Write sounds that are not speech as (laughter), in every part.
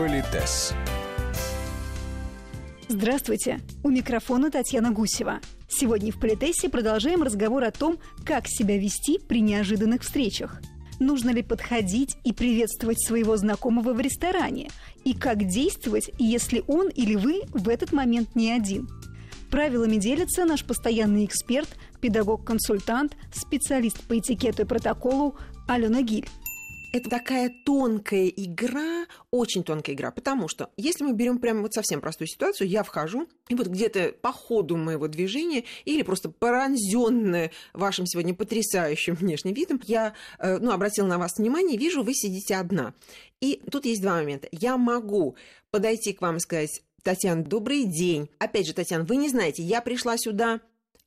Политес. Здравствуйте! У микрофона Татьяна Гусева. Сегодня в Политесе продолжаем разговор о том, как себя вести при неожиданных встречах. Нужно ли подходить и приветствовать своего знакомого в ресторане? И как действовать, если он или вы в этот момент не один? Правилами делится наш постоянный эксперт, педагог-консультант, специалист по этикету и протоколу Алена Гиль это такая тонкая игра, очень тонкая игра, потому что если мы берем прямо вот совсем простую ситуацию, я вхожу, и вот где-то по ходу моего движения или просто поранзенная вашим сегодня потрясающим внешним видом, я э, ну, обратила на вас внимание, вижу, вы сидите одна. И тут есть два момента. Я могу подойти к вам и сказать, Татьяна, добрый день. Опять же, Татьяна, вы не знаете, я пришла сюда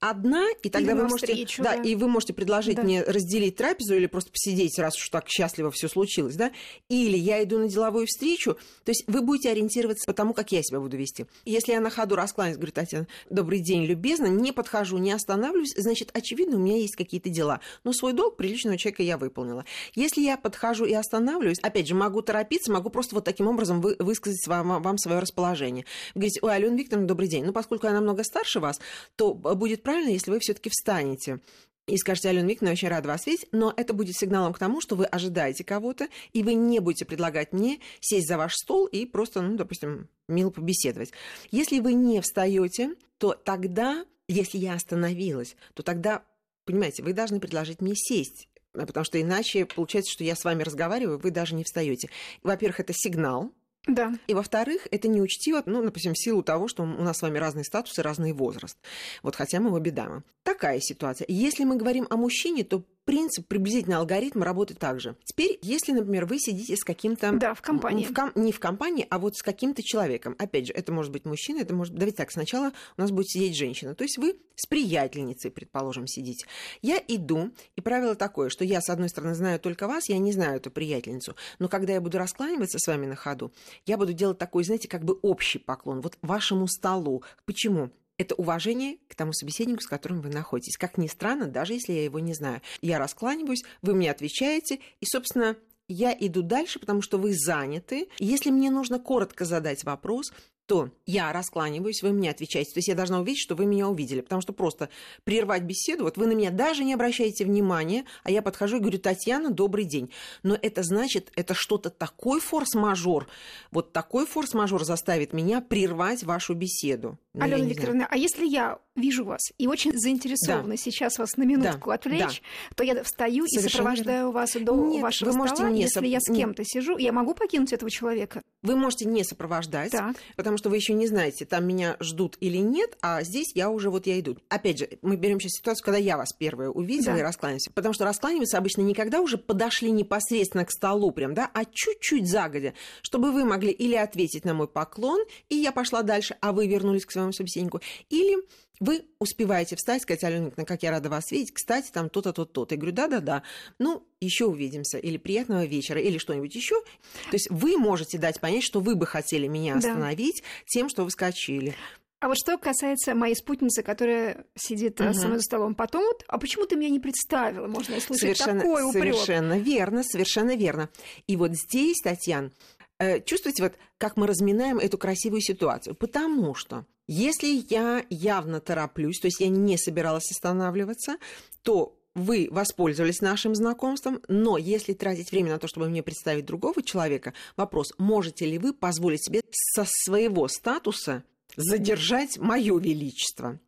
одна, и тогда или вы можете, встречу, да, да, и вы можете предложить да. мне разделить трапезу или просто посидеть, раз уж так счастливо все случилось, да, или я иду на деловую встречу, то есть вы будете ориентироваться по тому, как я себя буду вести. Если я на ходу раскланяюсь, говорю, Татьяна, добрый день, любезно, не подхожу, не останавливаюсь, значит, очевидно, у меня есть какие-то дела, но свой долг приличного человека я выполнила. Если я подхожу и останавливаюсь, опять же, могу торопиться, могу просто вот таким образом вы, высказать вам, вам свое расположение. Вы говорите, ой, Алена Викторовна, добрый день. Ну, поскольку я намного старше вас, то будет правильно правильно, если вы все-таки встанете и скажете, Алена Викторовна, очень рада вас видеть, но это будет сигналом к тому, что вы ожидаете кого-то, и вы не будете предлагать мне сесть за ваш стол и просто, ну, допустим, мило побеседовать. Если вы не встаете, то тогда, если я остановилась, то тогда, понимаете, вы должны предложить мне сесть потому что иначе получается, что я с вами разговариваю, вы даже не встаете. Во-первых, это сигнал, да. И во-вторых, это неучтиво, ну, допустим, в силу того, что у нас с вами разные статусы, разный возраст. Вот хотя мы обе дамы. Такая ситуация. Если мы говорим о мужчине, то принцип, приблизительно алгоритм работает так же. Теперь, если, например, вы сидите с каким-то... Да, в компании. В ком... Не в компании, а вот с каким-то человеком. Опять же, это может быть мужчина, это может... Давайте так, сначала у нас будет сидеть женщина. То есть вы с приятельницей, предположим, сидите. Я иду, и правило такое, что я, с одной стороны, знаю только вас, я не знаю эту приятельницу. Но когда я буду раскланиваться с вами на ходу, я буду делать такой, знаете, как бы общий поклон, вот вашему столу. Почему? Это уважение к тому собеседнику, с которым вы находитесь. Как ни странно, даже если я его не знаю. Я раскланиваюсь, вы мне отвечаете, и, собственно, я иду дальше, потому что вы заняты. Если мне нужно коротко задать вопрос, то я раскланиваюсь, вы мне отвечаете. То есть я должна увидеть, что вы меня увидели. Потому что просто прервать беседу, вот вы на меня даже не обращаете внимания, а я подхожу и говорю, Татьяна, добрый день. Но это значит, это что-то такой форс-мажор, вот такой форс-мажор заставит меня прервать вашу беседу. Ну, Алена Викторовна, а если я вижу вас и очень заинтересована да. сейчас вас на минутку да. отвлечь, да. то я встаю Совершенно и сопровождаю верно. вас до Нет, вашего вы можете стола. Не если соп... я с кем-то Нет. сижу, я могу покинуть этого человека? Вы можете не сопровождать, так. потому что вы еще не знаете, там меня ждут или нет, а здесь я уже вот я иду. Опять же, мы берем сейчас ситуацию, когда я вас первая увидела да. и раскланяемся, потому что раскланиваются обычно никогда уже подошли непосредственно к столу прям, да, а чуть-чуть загодя, чтобы вы могли или ответить на мой поклон, и я пошла дальше, а вы вернулись к своему собеседнику, или вы успеваете встать, сказать, Алена Николаевна, как я рада вас видеть, кстати, там то-то, то-то, то-то. Я говорю, да-да-да, ну, еще увидимся, или приятного вечера, или что-нибудь еще. То есть вы можете дать понять, что вы бы хотели меня остановить да. тем, что вы скачили. А вот что касается моей спутницы, которая сидит угу. со мной за столом, потом вот, а почему ты меня не представила? Можно услышать совершенно, такой упрек. Совершенно верно, совершенно верно. И вот здесь, Татьяна, э, чувствуете, вот как мы разминаем эту красивую ситуацию? Потому что если я явно тороплюсь, то есть я не собиралась останавливаться, то вы воспользовались нашим знакомством, но если тратить время на то, чтобы мне представить другого человека, вопрос, можете ли вы позволить себе со своего статуса задержать мое величество.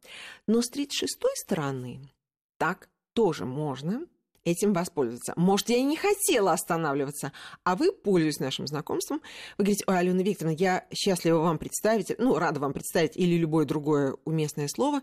Но с 36-й стороны так тоже можно этим воспользоваться. Может, я и не хотела останавливаться, а вы, пользуясь нашим знакомством, вы говорите, ой, Алена Викторовна, я счастлива вам представить, ну, рада вам представить или любое другое уместное слово,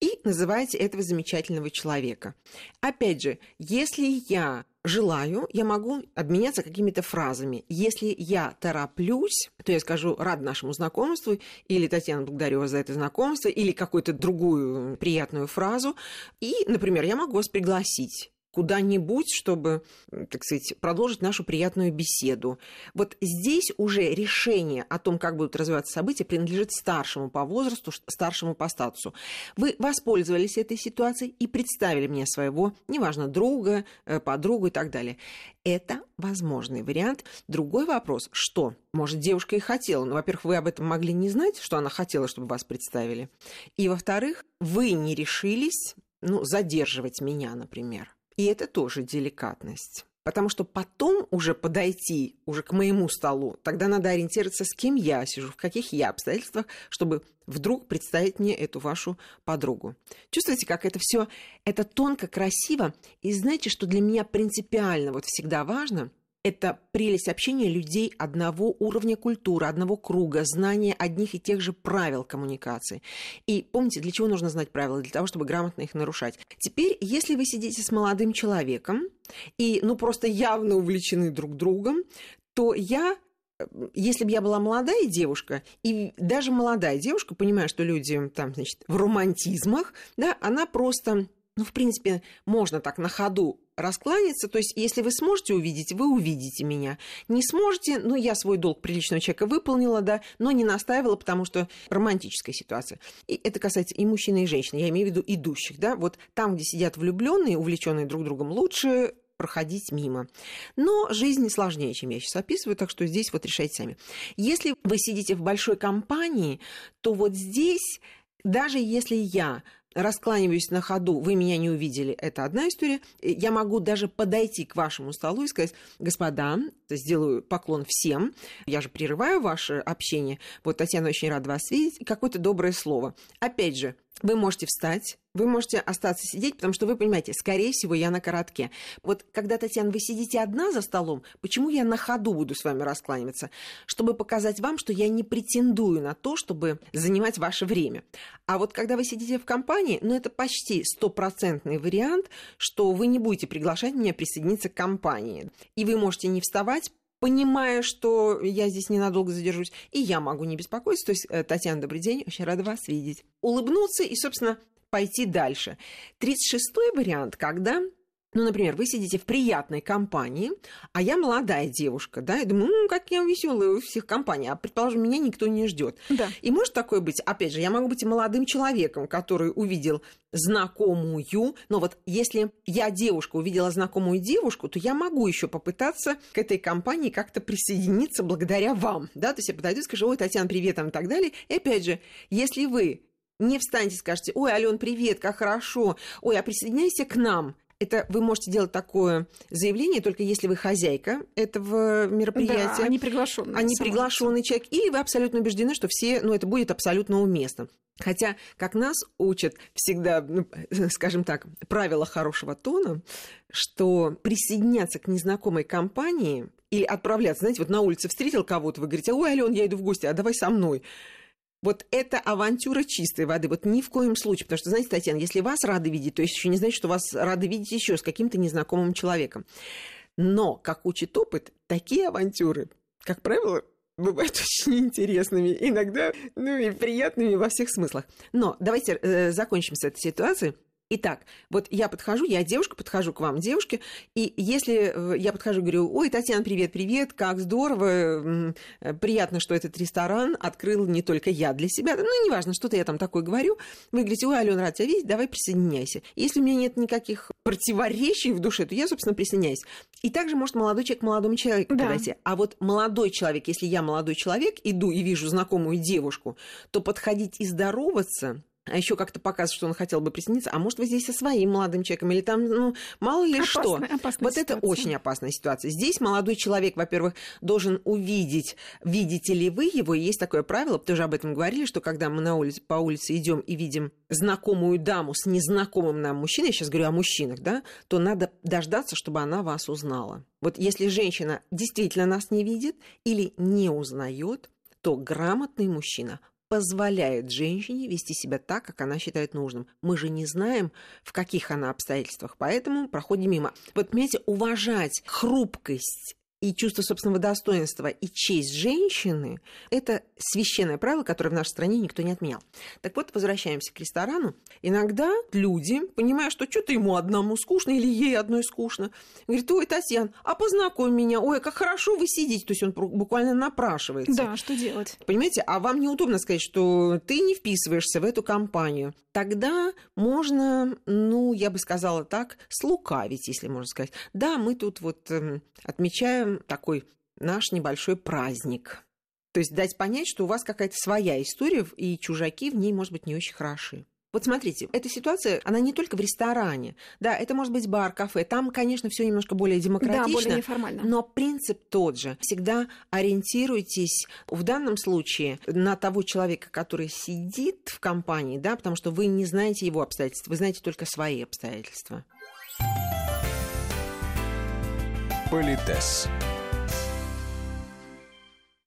и называете этого замечательного человека. Опять же, если я желаю, я могу обменяться какими-то фразами. Если я тороплюсь, то я скажу «рад нашему знакомству» или «Татьяна, благодарю вас за это знакомство» или какую-то другую приятную фразу. И, например, я могу вас пригласить куда-нибудь, чтобы, так сказать, продолжить нашу приятную беседу. Вот здесь уже решение о том, как будут развиваться события, принадлежит старшему по возрасту, старшему по статусу. Вы воспользовались этой ситуацией и представили мне своего, неважно, друга, э, подругу и так далее. Это возможный вариант. Другой вопрос, что, может, девушка и хотела, но, во-первых, вы об этом могли не знать, что она хотела, чтобы вас представили. И, во-вторых, вы не решились ну, задерживать меня, например. И это тоже деликатность. Потому что потом уже подойти уже к моему столу, тогда надо ориентироваться, с кем я сижу, в каких я обстоятельствах, чтобы вдруг представить мне эту вашу подругу. Чувствуете, как это все, это тонко, красиво. И знаете, что для меня принципиально вот всегда важно – это прелесть общения людей одного уровня культуры, одного круга, знания одних и тех же правил коммуникации. И помните, для чего нужно знать правила? Для того, чтобы грамотно их нарушать. Теперь, если вы сидите с молодым человеком и, ну, просто явно увлечены друг другом, то я если бы я была молодая девушка, и даже молодая девушка, понимая, что люди там, значит, в романтизмах, да, она просто ну, в принципе, можно так на ходу раскланяться. То есть, если вы сможете увидеть, вы увидите меня. Не сможете, ну, я свой долг приличного человека выполнила, да, но не настаивала, потому что романтическая ситуация. И это касается и мужчин, и женщин. Я имею в виду идущих, да. Вот там, где сидят влюбленные, увлеченные друг другом, лучше проходить мимо. Но жизнь не сложнее, чем я сейчас описываю, так что здесь вот решайте сами. Если вы сидите в большой компании, то вот здесь даже если я раскланиваюсь на ходу, вы меня не увидели, это одна история. Я могу даже подойти к вашему столу и сказать, господа, сделаю поклон всем, я же прерываю ваше общение. Вот, Татьяна, очень рада вас видеть. Какое-то доброе слово. Опять же, вы можете встать, вы можете остаться сидеть, потому что вы понимаете, скорее всего, я на коротке. Вот когда, Татьяна, вы сидите одна за столом, почему я на ходу буду с вами раскланиваться? Чтобы показать вам, что я не претендую на то, чтобы занимать ваше время. А вот когда вы сидите в компании, ну, это почти стопроцентный вариант, что вы не будете приглашать меня присоединиться к компании. И вы можете не вставать, понимая, что я здесь ненадолго задержусь, и я могу не беспокоиться. То есть, э, Татьяна, добрый день, очень рада вас видеть. Улыбнуться и, собственно, пойти дальше. 36-й вариант, когда ну, например, вы сидите в приятной компании, а я молодая девушка, да, и думаю, ну, как я веселая у всех компаний, а, предположим, меня никто не ждет. Да. И может такое быть, опять же, я могу быть молодым человеком, который увидел знакомую, но вот если я девушка увидела знакомую девушку, то я могу еще попытаться к этой компании как-то присоединиться благодаря вам, да, то есть я подойду и скажу, ой, Татьяна, привет, там, и так далее. И опять же, если вы не встанете и скажете, ой, Ален, привет, как хорошо, ой, а присоединяйся к нам, это вы можете делать такое заявление только если вы хозяйка этого мероприятия. Да, а не приглашенный. А не приглашенный человек. Или вы абсолютно убеждены, что все, ну, это будет абсолютно уместно. Хотя, как нас учат всегда, ну, (laughs) скажем так, правила хорошего тона, что присоединяться к незнакомой компании или отправляться, знаете, вот на улице встретил кого-то, вы говорите, ой, Ален, я иду в гости, а давай со мной. Вот это авантюра чистой воды. Вот ни в коем случае. Потому что, знаете, Татьяна, если вас рады видеть, то есть еще не значит, что вас рады видеть еще с каким-то незнакомым человеком. Но, как учит опыт, такие авантюры, как правило, бывают (laughs) очень интересными, иногда, ну и приятными во всех смыслах. Но давайте э, закончим с этой ситуацией. Итак, вот я подхожу, я девушка, подхожу к вам, девушке, и если э, я подхожу и говорю, ой, Татьяна, привет, привет, как здорово, э, приятно, что этот ресторан открыл не только я для себя, ну, неважно, что-то я там такое говорю, вы говорите, ой, Алена, рад тебя видеть, давай присоединяйся. Если у меня нет никаких противоречий в душе, то я, собственно, присоединяюсь. И также может молодой человек молодому человеку да. подойти. А вот молодой человек, если я молодой человек, иду и вижу знакомую девушку, то подходить и здороваться еще как-то показывает, что он хотел бы присоединиться, а может, вы здесь со своим молодым человеком, или там, ну, мало ли опасная, что. Опасная вот ситуация. это очень опасная ситуация. Здесь молодой человек, во-первых, должен увидеть, видите ли вы его, и есть такое правило, тоже об этом говорили, что когда мы на улице, по улице идем и видим знакомую даму с незнакомым нам мужчиной, я сейчас говорю о мужчинах, да, то надо дождаться, чтобы она вас узнала. Вот если женщина действительно нас не видит или не узнает, то грамотный мужчина позволяет женщине вести себя так, как она считает нужным. Мы же не знаем, в каких она обстоятельствах, поэтому проходим мимо. Вот, понимаете, уважать хрупкость и чувство собственного достоинства и честь женщины – это священное правило, которое в нашей стране никто не отменял. Так вот, возвращаемся к ресторану. Иногда люди, понимая, что что-то ему одному скучно или ей одной скучно, говорят, ой, Татьяна, а познакомь меня, ой, как хорошо вы сидите. То есть он буквально напрашивается. Да, что делать? Понимаете, а вам неудобно сказать, что ты не вписываешься в эту компанию. Тогда можно, ну, я бы сказала так, слукавить, если можно сказать. Да, мы тут вот э, такой наш небольшой праздник. То есть дать понять, что у вас какая-то своя история, и чужаки в ней, может быть, не очень хороши. Вот смотрите, эта ситуация, она не только в ресторане. Да, это может быть бар, кафе. Там, конечно, все немножко более демократично. Да, более неформально. Но принцип тот же. Всегда ориентируйтесь в данном случае на того человека, который сидит в компании, да, потому что вы не знаете его обстоятельств, вы знаете только свои обстоятельства. Политес.